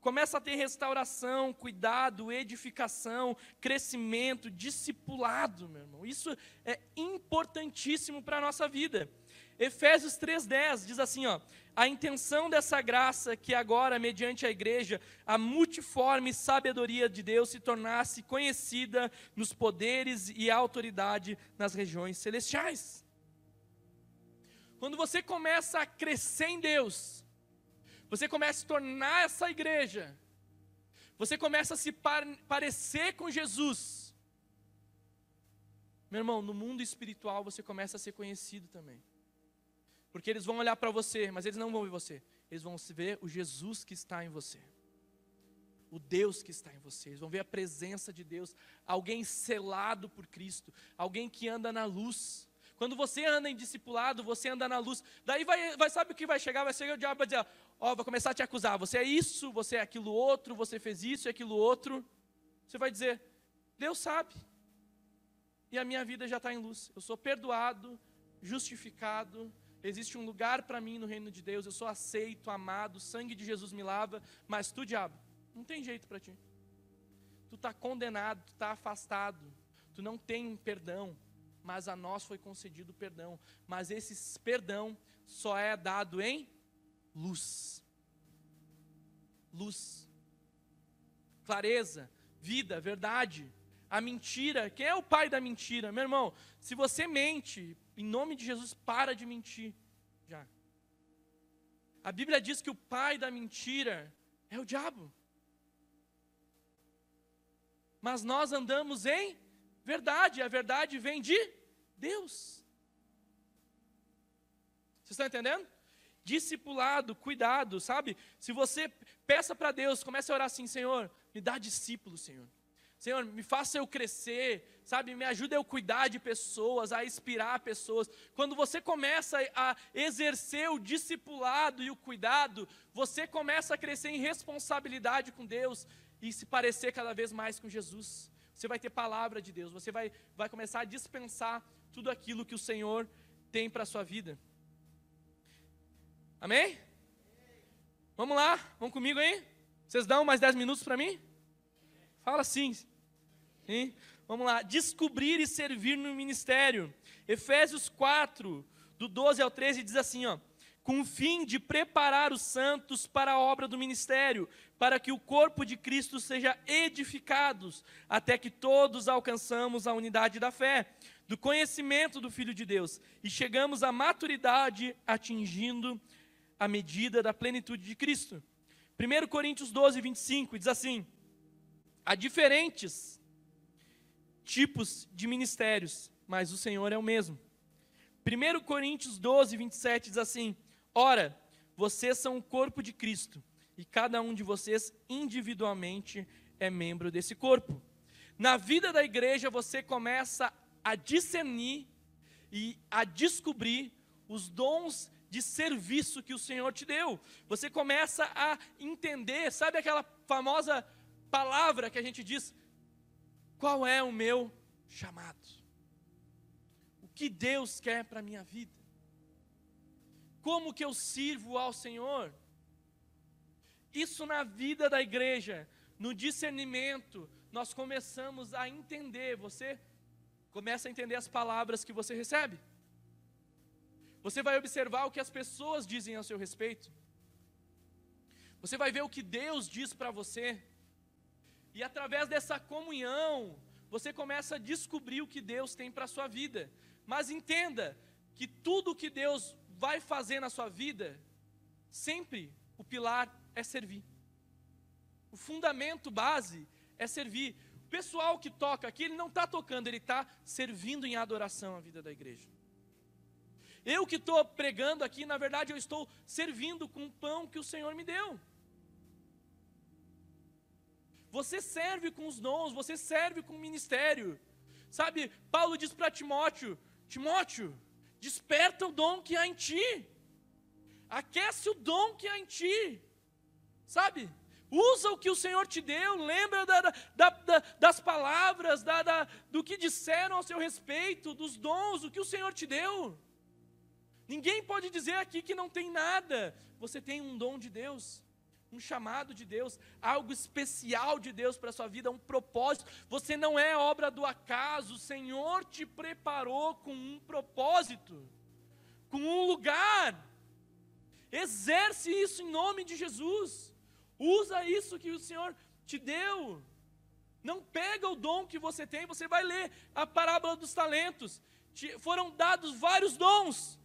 Começa a ter restauração, cuidado, edificação, crescimento, discipulado, meu irmão. Isso é importantíssimo para a nossa vida. Efésios 3,10 diz assim: ó, a intenção dessa graça que agora, mediante a igreja, a multiforme sabedoria de Deus se tornasse conhecida nos poderes e autoridade nas regiões celestiais. Quando você começa a crescer em Deus, você começa a tornar essa igreja, você começa a se par parecer com Jesus. Meu irmão, no mundo espiritual você começa a ser conhecido também. Porque eles vão olhar para você, mas eles não vão ver você. Eles vão ver o Jesus que está em você. O Deus que está em você. Eles vão ver a presença de Deus. Alguém selado por Cristo. Alguém que anda na luz. Quando você anda em discipulado, você anda na luz. Daí vai, vai sabe o que vai chegar? Vai chegar o diabo vai dizer: Ó, oh, vai começar a te acusar. Você é isso, você é aquilo outro, você fez isso e aquilo outro. Você vai dizer: Deus sabe. E a minha vida já está em luz. Eu sou perdoado, justificado, Existe um lugar para mim no reino de Deus, eu sou aceito, amado, o sangue de Jesus me lava, mas tu, diabo, não tem jeito para ti. Tu está condenado, tu está afastado, tu não tem perdão, mas a nós foi concedido perdão. Mas esse perdão só é dado em luz. Luz. Clareza, vida, verdade. A mentira, quem é o pai da mentira? Meu irmão, se você mente, em nome de Jesus, para de mentir. Já. A Bíblia diz que o pai da mentira é o diabo. Mas nós andamos em verdade, a verdade vem de Deus. Vocês estão entendendo? Discipulado, cuidado, sabe? Se você peça para Deus, comece a orar assim: Senhor, me dá discípulos, Senhor. Senhor, me faça eu crescer, sabe? Me ajuda eu cuidar de pessoas, a inspirar pessoas. Quando você começa a exercer o discipulado e o cuidado, você começa a crescer em responsabilidade com Deus e se parecer cada vez mais com Jesus. Você vai ter palavra de Deus, você vai, vai começar a dispensar tudo aquilo que o Senhor tem para a sua vida. Amém? Vamos lá, vamos comigo aí? Vocês dão mais 10 minutos para mim? Fala sim. Hein? Vamos lá, descobrir e servir no ministério. Efésios 4, do 12 ao 13, diz assim: ó, com o fim de preparar os santos para a obra do ministério, para que o corpo de Cristo seja edificados, até que todos alcançamos a unidade da fé, do conhecimento do Filho de Deus, e chegamos à maturidade, atingindo a medida da plenitude de Cristo. 1 Coríntios 12, 25 diz assim: há diferentes tipos de ministérios, mas o Senhor é o mesmo. 1 Coríntios 12, 27 diz assim: Ora, vocês são o corpo de Cristo, e cada um de vocês individualmente é membro desse corpo. Na vida da igreja, você começa a discernir e a descobrir os dons de serviço que o Senhor te deu. Você começa a entender, sabe aquela famosa palavra que a gente diz: qual é o meu chamado? O que Deus quer para a minha vida? Como que eu sirvo ao Senhor? Isso na vida da igreja no discernimento, nós começamos a entender, você começa a entender as palavras que você recebe. Você vai observar o que as pessoas dizem a seu respeito. Você vai ver o que Deus diz para você. E através dessa comunhão, você começa a descobrir o que Deus tem para a sua vida. Mas entenda que tudo que Deus vai fazer na sua vida, sempre o pilar é servir. O fundamento base é servir. O pessoal que toca aqui, ele não está tocando, ele está servindo em adoração à vida da igreja. Eu que estou pregando aqui, na verdade, eu estou servindo com o pão que o Senhor me deu. Você serve com os dons, você serve com o ministério. Sabe, Paulo diz para Timóteo: Timóteo, desperta o dom que há em ti, aquece o dom que há em ti, sabe? Usa o que o Senhor te deu, lembra da, da, da, das palavras, do que disseram ao seu respeito, dos dons, o que o Senhor te deu. Ninguém pode dizer aqui que não tem nada. Você tem um dom de Deus, um chamado de Deus, algo especial de Deus para a sua vida, um propósito. Você não é obra do acaso, o Senhor te preparou com um propósito, com um lugar. Exerce isso em nome de Jesus. Usa isso que o Senhor te deu. Não pega o dom que você tem, você vai ler a parábola dos talentos. Foram dados vários dons.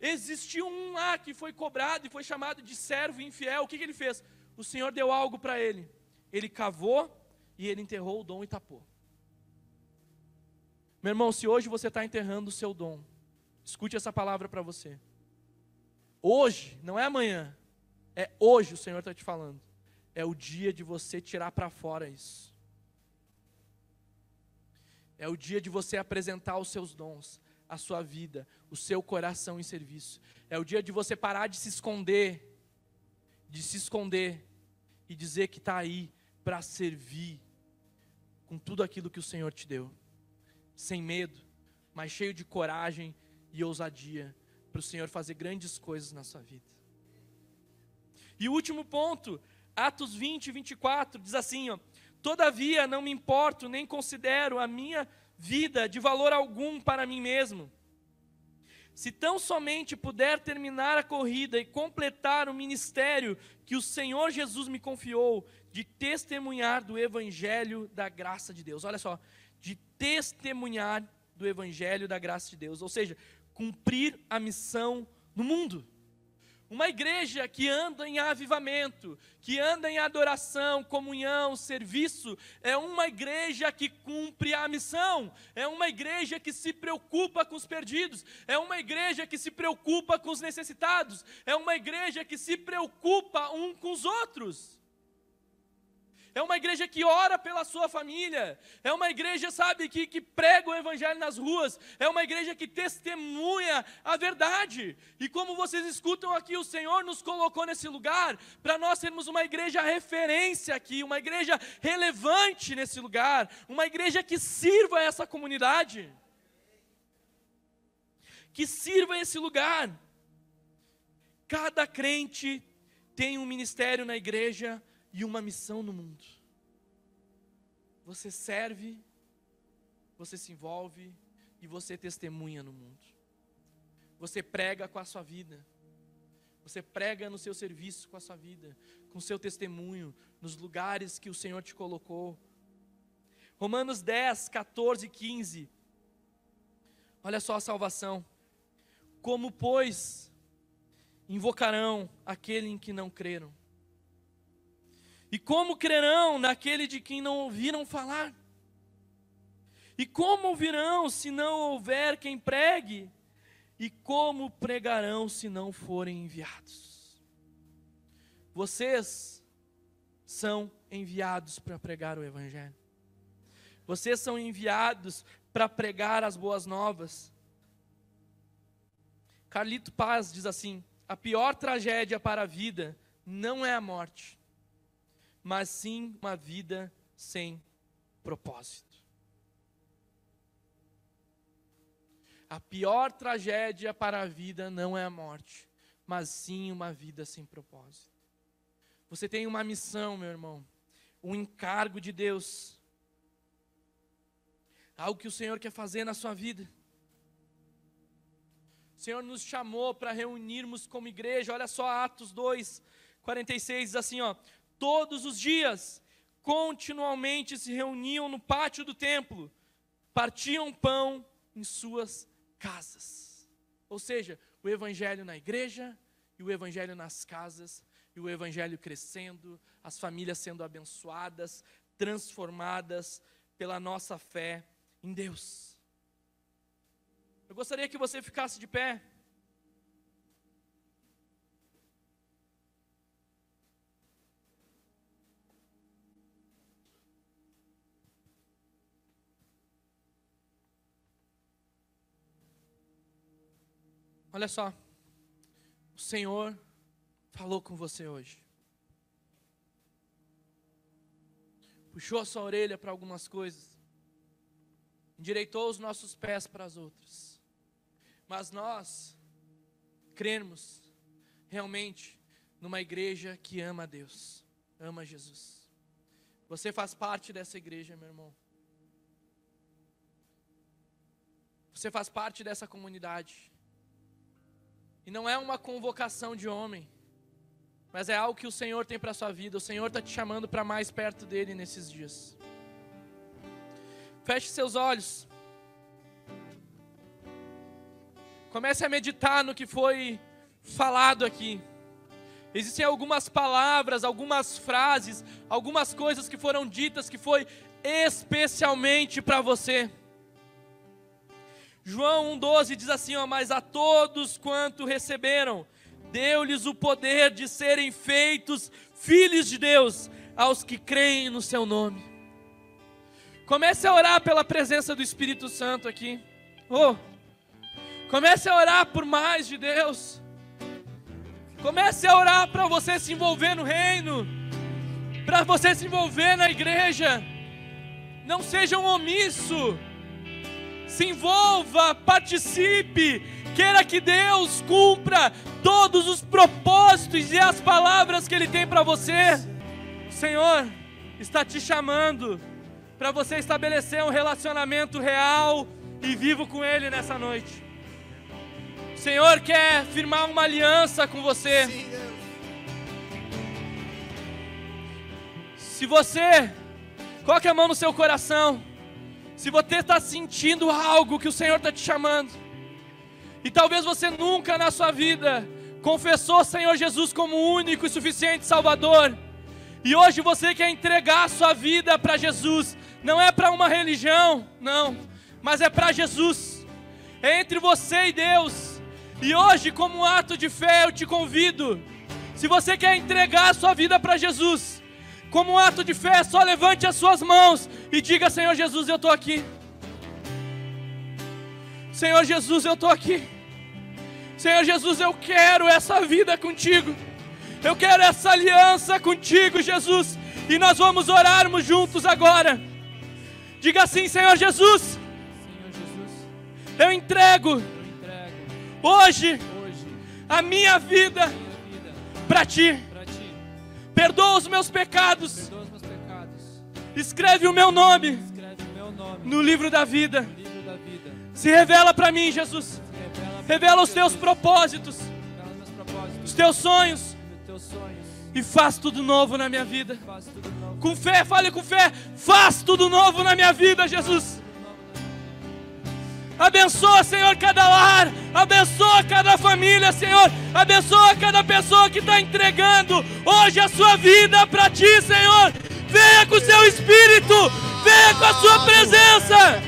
Existiu um lá que foi cobrado e foi chamado de servo infiel. O que, que ele fez? O Senhor deu algo para ele. Ele cavou e ele enterrou o dom e tapou. Meu irmão, se hoje você está enterrando o seu dom, escute essa palavra para você. Hoje, não é amanhã, é hoje o Senhor está te falando. É o dia de você tirar para fora isso. É o dia de você apresentar os seus dons a sua vida, o seu coração em serviço. É o dia de você parar de se esconder, de se esconder e dizer que está aí para servir com tudo aquilo que o Senhor te deu, sem medo, mas cheio de coragem e ousadia para o Senhor fazer grandes coisas na sua vida. E o último ponto, Atos 20, 24, diz assim: ó, Todavia não me importo nem considero a minha vida de valor algum para mim mesmo. Se tão somente puder terminar a corrida e completar o ministério que o Senhor Jesus me confiou, de testemunhar do Evangelho da graça de Deus. Olha só, de testemunhar do Evangelho da graça de Deus, ou seja, cumprir a missão no mundo. Uma igreja que anda em avivamento, que anda em adoração, comunhão, serviço, é uma igreja que cumpre a missão, é uma igreja que se preocupa com os perdidos, é uma igreja que se preocupa com os necessitados, é uma igreja que se preocupa um com os outros é uma igreja que ora pela sua família, é uma igreja, sabe, que, que prega o evangelho nas ruas, é uma igreja que testemunha a verdade. E como vocês escutam aqui, o Senhor nos colocou nesse lugar para nós sermos uma igreja referência aqui, uma igreja relevante nesse lugar, uma igreja que sirva essa comunidade, que sirva esse lugar. Cada crente tem um ministério na igreja e uma missão no mundo. Você serve, você se envolve e você testemunha no mundo. Você prega com a sua vida. Você prega no seu serviço com a sua vida, com o seu testemunho, nos lugares que o Senhor te colocou. Romanos 10, 14 15. Olha só a salvação. Como, pois, invocarão aquele em que não creram? E como crerão naquele de quem não ouviram falar? E como ouvirão se não houver quem pregue? E como pregarão se não forem enviados? Vocês são enviados para pregar o Evangelho. Vocês são enviados para pregar as boas novas. Carlito Paz diz assim: a pior tragédia para a vida não é a morte, mas sim uma vida sem propósito. A pior tragédia para a vida não é a morte, mas sim uma vida sem propósito. Você tem uma missão, meu irmão. um encargo de Deus, algo que o Senhor quer fazer na sua vida. O Senhor nos chamou para reunirmos como igreja, olha só Atos 2, 46 diz assim: ó, todos os dias, continuamente se reuniam no pátio do templo, partiam pão em suas casas. Ou seja, o evangelho na igreja e o evangelho nas casas, e o evangelho crescendo, as famílias sendo abençoadas, transformadas pela nossa fé em Deus. Eu gostaria que você ficasse de pé. Olha só, o Senhor falou com você hoje. Puxou a sua orelha para algumas coisas, endireitou os nossos pés para as outras. Mas nós cremos realmente numa igreja que ama a Deus, ama Jesus. Você faz parte dessa igreja, meu irmão. Você faz parte dessa comunidade. E não é uma convocação de homem, mas é algo que o Senhor tem para a sua vida. O Senhor está te chamando para mais perto dele nesses dias. Feche seus olhos. Comece a meditar no que foi falado aqui. Existem algumas palavras, algumas frases, algumas coisas que foram ditas que foi especialmente para você. João 1,12 diz assim: ó, Mas a todos quanto receberam, deu-lhes o poder de serem feitos filhos de Deus, aos que creem no seu nome. Comece a orar pela presença do Espírito Santo aqui. Oh, Comece a orar por mais de Deus. Comece a orar para você se envolver no reino, para você se envolver na igreja. Não seja um omisso. Se envolva, participe. Queira que Deus cumpra todos os propósitos e as palavras que Ele tem para você. O Senhor está te chamando para você estabelecer um relacionamento real e vivo com Ele nessa noite. O Senhor quer firmar uma aliança com você. Se você coloque a mão no seu coração, se você está sentindo algo que o Senhor está te chamando, e talvez você nunca na sua vida confessou o Senhor Jesus como único e suficiente Salvador, e hoje você quer entregar a sua vida para Jesus, não é para uma religião, não, mas é para Jesus, é entre você e Deus. E hoje, como um ato de fé, eu te convido. Se você quer entregar a sua vida para Jesus, como um ato de fé, só levante as suas mãos e diga: Senhor Jesus, eu estou aqui. Senhor Jesus, eu estou aqui. Senhor Jesus, eu quero essa vida contigo. Eu quero essa aliança contigo, Jesus. E nós vamos orarmos juntos agora. Diga assim, Senhor Jesus. Senhor Jesus eu entrego hoje, a minha vida para ti. Perdoa os meus pecados. Escreve o meu nome no livro da vida. Se revela para mim, Jesus. Revela os teus propósitos, os teus sonhos. E faz tudo novo na minha vida. Com fé, fale com fé. Faz tudo novo na minha vida, Jesus. Abençoa, Senhor, cada lar. Abençoa cada família, Senhor. Abençoa cada pessoa que está entregando hoje a sua vida para Ti, Senhor. Venha com o Seu Espírito. Venha com a Sua presença.